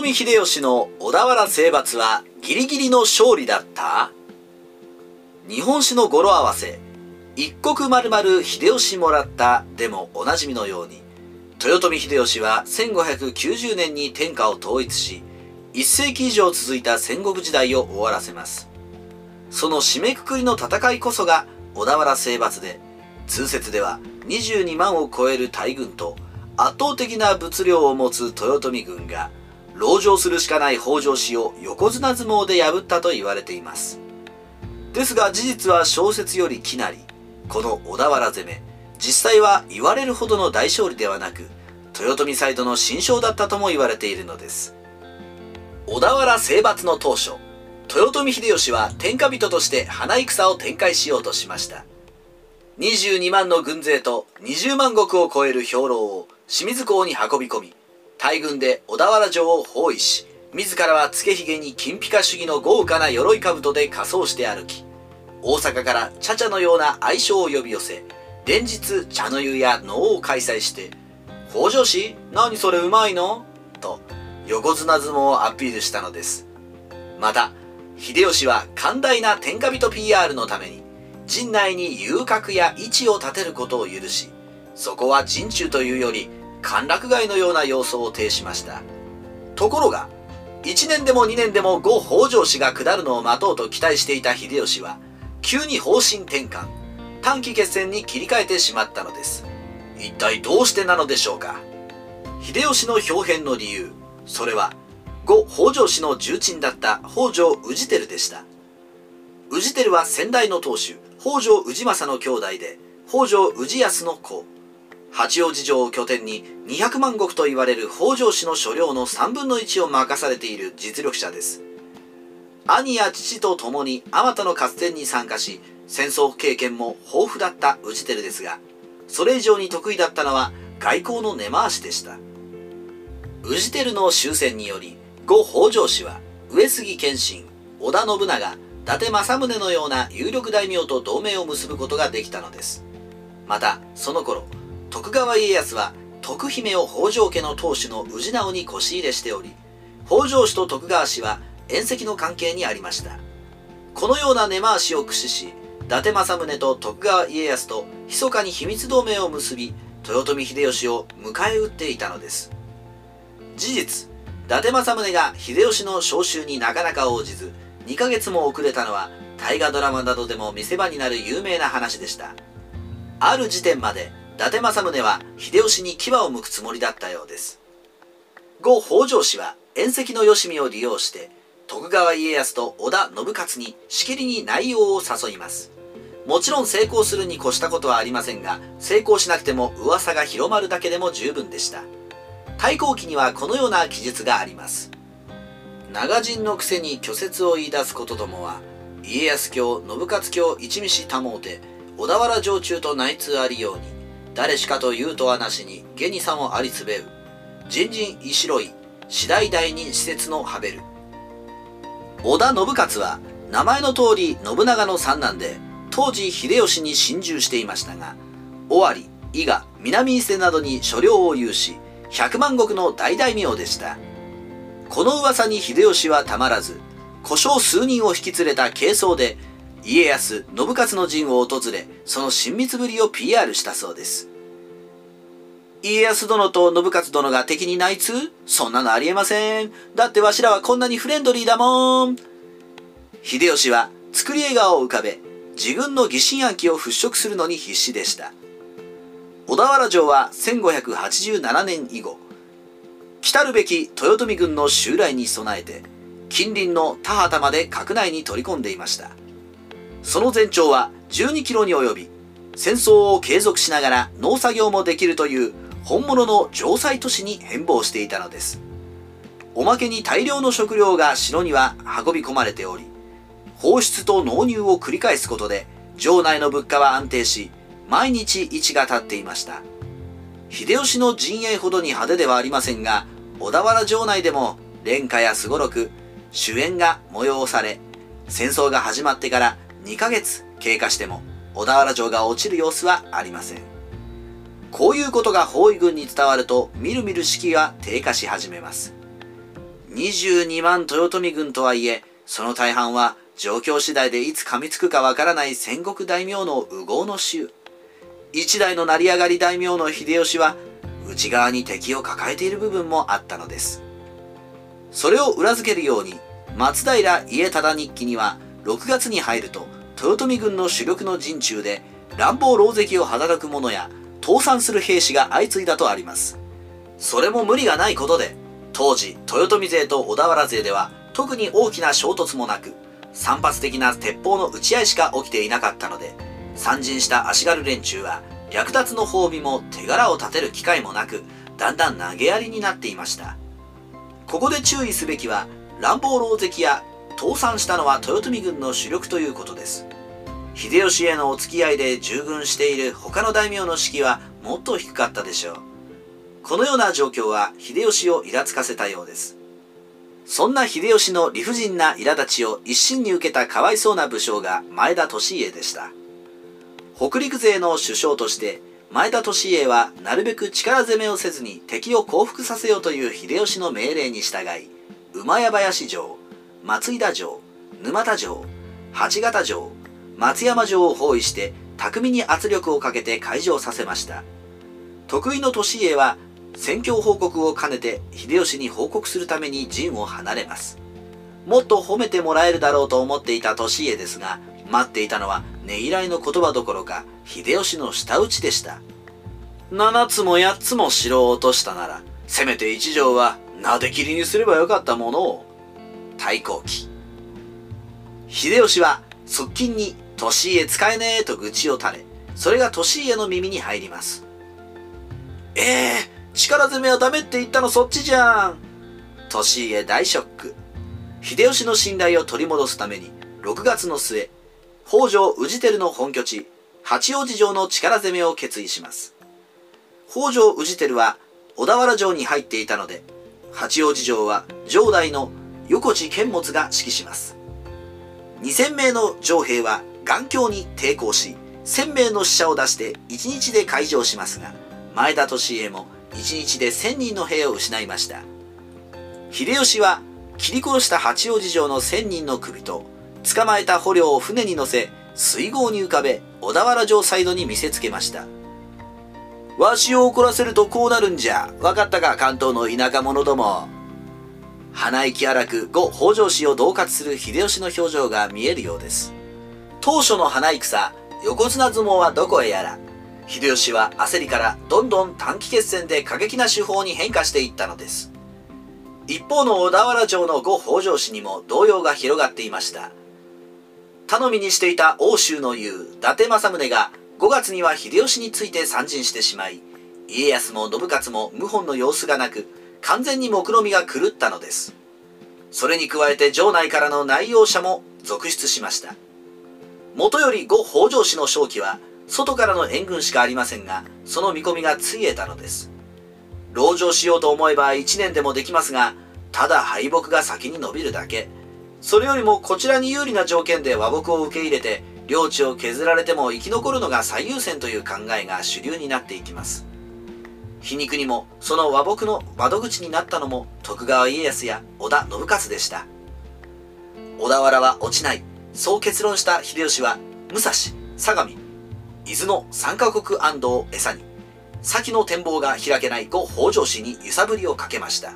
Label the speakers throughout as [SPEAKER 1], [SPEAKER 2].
[SPEAKER 1] 臣秀吉の小田原征伐はギリギリの勝利だった？日本史の語呂合わせ一国丸々秀吉もらったでもおなじみのように豊臣秀吉は1590年に天下を統一し1世紀以上続いた戦国時代を終わらせます。その締めくくりの戦いこそが小田原征伐で通説では22万を超える大軍と圧倒的な物量を持つ豊臣軍が籠城するしかない北条氏を横綱相撲で破ったと言われています。ですが事実は小説よりきなりこの小田原攻め実際は言われるほどの大勝利ではなく豊臣サイドの新勝だったとも言われているのです。小田原征伐の当初豊臣秀吉は天下人として花戦を展開しようとしました。22万の軍勢と20万石を超える兵糧を清水港に運び込み大軍で小田原城を包囲し自らはつけひげに金ピカ主義の豪華な鎧兜で仮装して歩き大阪から茶々のような愛称を呼び寄せ連日茶の湯や能を開催して「北条氏何それうまいの?」と横綱相撲をアピールしたのですまた秀吉は寛大な天下人 PR のために陣内に遊郭や位置を立てることを許しそこは陣中というより歓楽街のような様相を呈しました。ところが1年でも2年でも呉北条氏が下るのを待とうと期待していた秀吉は急に方針転換短期決戦に切り替えてしまったのです。一体どうしてなのでしょうか。秀吉の表変の理由それは呉北条氏の重鎮だった北条氏輝でした。氏輝は先代の当主北条氏政の兄弟で北条氏康の子。八王子城を拠点に200万石と言われる北条氏の所領の3分の1を任されている実力者です。兄や父と共にあまたの合戦に参加し戦争経験も豊富だった氏輝ですがそれ以上に得意だったのは外交の根回しでした。氏輝の終戦により呉北条氏は上杉謙信織田信長伊達政宗のような有力大名と同盟を結ぶことができたのです。またその頃徳川家康は徳姫を北条家の当主の氏直に腰入れしており北条氏と徳川氏は縁戚の関係にありました。このような根回しを駆使し伊達政宗と徳川家康と密かに秘密同盟を結び豊臣秀吉を迎え撃っていたのです。事実伊達政宗が秀吉の召集になかなか応じず2ヶ月も遅れたのは大河ドラマなどでも見せ場になる有名な話でした。ある時点まで伊達政宗は秀吉に牙を剥くつもりだったようです。呉北条氏は縁戚の吉見を利用して徳川家康と織田信勝にしきりに内容を誘います。もちろん成功するに越したことはありませんが成功しなくても噂が広まるだけでも十分でした。太閤記にはこのような記述があります。長人のくせに虚説を言い出すことどもは家康教信勝教一味し保うて小田原城中と内通ありように誰しかと言うとはなしに下にさもありつべう。人人石ろい次第大に施設のはべる。織田信勝は名前の通り信長の三男で当時秀吉に心中していましたが尾張伊賀南伊勢などに所領を有し100万石の大大名でした。この噂に秀吉はたまらず故障数人を引き連れた軽装で家康信勝の陣を訪れその親密ぶりを PR したそうです。家康殿と信勝殿が敵に内通？そんなのありえません。だってわしらはこんなにフレンドリーだもん。秀吉は作り笑顔を浮かべ自軍の疑心暗鬼を払拭するのに必死でした。小田原城は1587年以後来るべき豊臣軍の襲来に備えて近隣の田畑まで閣内に取り込んでいました。その全長は12キロに及び戦争を継続しながら農作業もできるという本物の城塞都市に変貌していたのです。おまけに大量の食料が城には運び込まれており放出と納入を繰り返すことで城内の物価は安定し毎日市が立っていました。秀吉の陣営ほどに派手ではありませんが小田原城内でも廉価やすごろく主演が催され戦争が始まってから2ヶ月経過しても小田原城が落ちる様子はありません。こういうことが包囲軍に伝わるとみるみる士気が低下し始めます。22万豊臣軍とはいえその大半は状況次第でいつ噛みつくかわからない戦国大名の右往の衆。一代の成り上がり大名の秀吉は内側に敵を抱えている部分もあったのです。それを裏付けるように松平家忠日記には6月に入ると豊臣軍の主力の陣中で乱暴狼藉を働く者や倒産する兵士が相次いだとあります。それも無理がないことで当時豊臣勢と小田原勢では特に大きな衝突もなく散発的な鉄砲の撃ち合いしか起きていなかったので参陣した足軽連中は略奪の褒美も手柄を立てる機会もなくだんだん投げやりになっていました。ここで注意すべきは乱暴狼藉や倒産したのは豊臣軍の主力ということです。秀吉へのお付き合いで従軍している他の大名の士気はもっと低かったでしょう。このような状況は秀吉をイラつかせたようです。そんな秀吉の理不尽な苛立ちを一身に受けたかわいそうな武将が前田利家でした。北陸勢の首相として前田利家はなるべく力攻めをせずに敵を降伏させようという秀吉の命令に従い馬屋林城松井田城沼田城八形城松山城を包囲して巧みに圧力をかけて開城させました。得意の利家は戦況報告を兼ねて秀吉に報告するために陣を離れます。もっと褒めてもらえるだろうと思っていた利家ですが待っていたのはねぎらいの言葉どころか秀吉の舌打ちでした。7つも8つも城を落としたならせめて一条はなで切りにすればよかったものを。太閤記秀吉は側近に利家使えねえと愚痴を垂れそれが利家の耳に入りますええー、力攻めはダメって言ったのそっちじゃん利家大ショック。秀吉の信頼を取り戻すために6月の末北条氏輝の本拠地八王子城の力攻めを決意します。北条氏輝は小田原城に入っていたので八王子城は城代の横地剣持が指揮します。2000名の城兵は眼鏡に抵抗し1000名の死者を出して1日で開城しますが前田利家も1日で1000人の兵を失いました。秀吉は切り殺した八王子城の1000人の首と捕まえた捕虜を船に乗せ水郷に浮かべ小田原城サイドに見せつけました。わしを怒らせるとこうなるんじゃ分かったか関東の田舎者ども。鼻息荒く後北条氏を恫喝する秀吉の表情が見えるようです。当初の花戦横綱相撲はどこへやら秀吉は焦りからどんどん短期決戦で過激な手法に変化していったのです。一方の小田原城の後北条氏にも動揺が広がっていました。頼みにしていた欧州の雄伊達政宗が5月には秀吉について参陣してしまい家康も信雄も謀反の様子がなく完全に目論みが狂ったのです。それに加えて城内からの内容者も続出しました。もとより呉北条氏の正気は外からの援軍しかありませんがその見込みがついえたのです。籠城しようと思えば1年でもできますがただ敗北が先に伸びるだけ。それよりもこちらに有利な条件で和睦を受け入れて領地を削られても生き残るのが最優先という考えが主流になっていきます。皮肉にもその和睦の窓口になったのも徳川家康や織田信雄でした。小田原は落ちない。そう結論した秀吉は武蔵相模伊豆の三カ国安堵を餌に先の展望が開けない後北条氏に揺さぶりをかけました。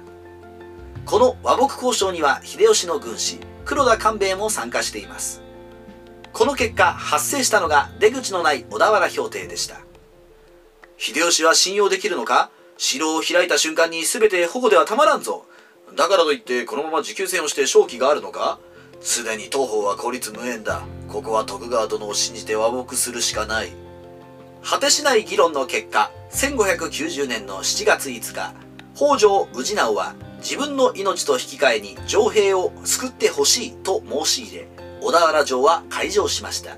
[SPEAKER 1] この和睦交渉には秀吉の軍師黒田官兵衛も参加しています。この結果発生したのが出口のない小田原協定でした。秀吉は信用できるのか？城を開いた瞬間に全て保護ではたまらんぞ。だからといってこのまま持久戦をして勝機があるのか？すでに東方は孤立無縁だ。ここは徳川殿を信じて和睦するしかない。果てしない議論の結果1590年の7月5日北条氏直は自分の命と引き換えに城兵を救ってほしいと申し入れ小田原城は開城しました。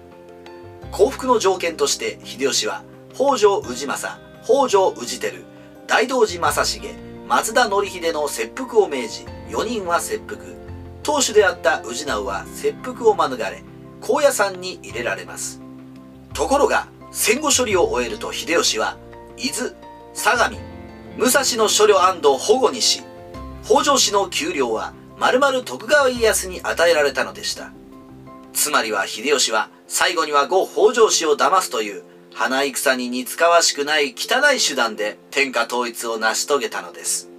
[SPEAKER 1] 降伏の条件として秀吉は北条氏政北条氏輝大道寺正成松田則秀の切腹を命じ4人は切腹。当主であった氏直は切腹を免れ高野山に入れられます。ところが戦後処理を終えると秀吉は伊豆相模武蔵の処領安堵を保護にし北条氏の給料は丸々徳川家康に与えられたのでした。つまりは秀吉は最後には呉北条氏を騙すという花戦に似つかわしくない汚い手段で天下統一を成し遂げたのです。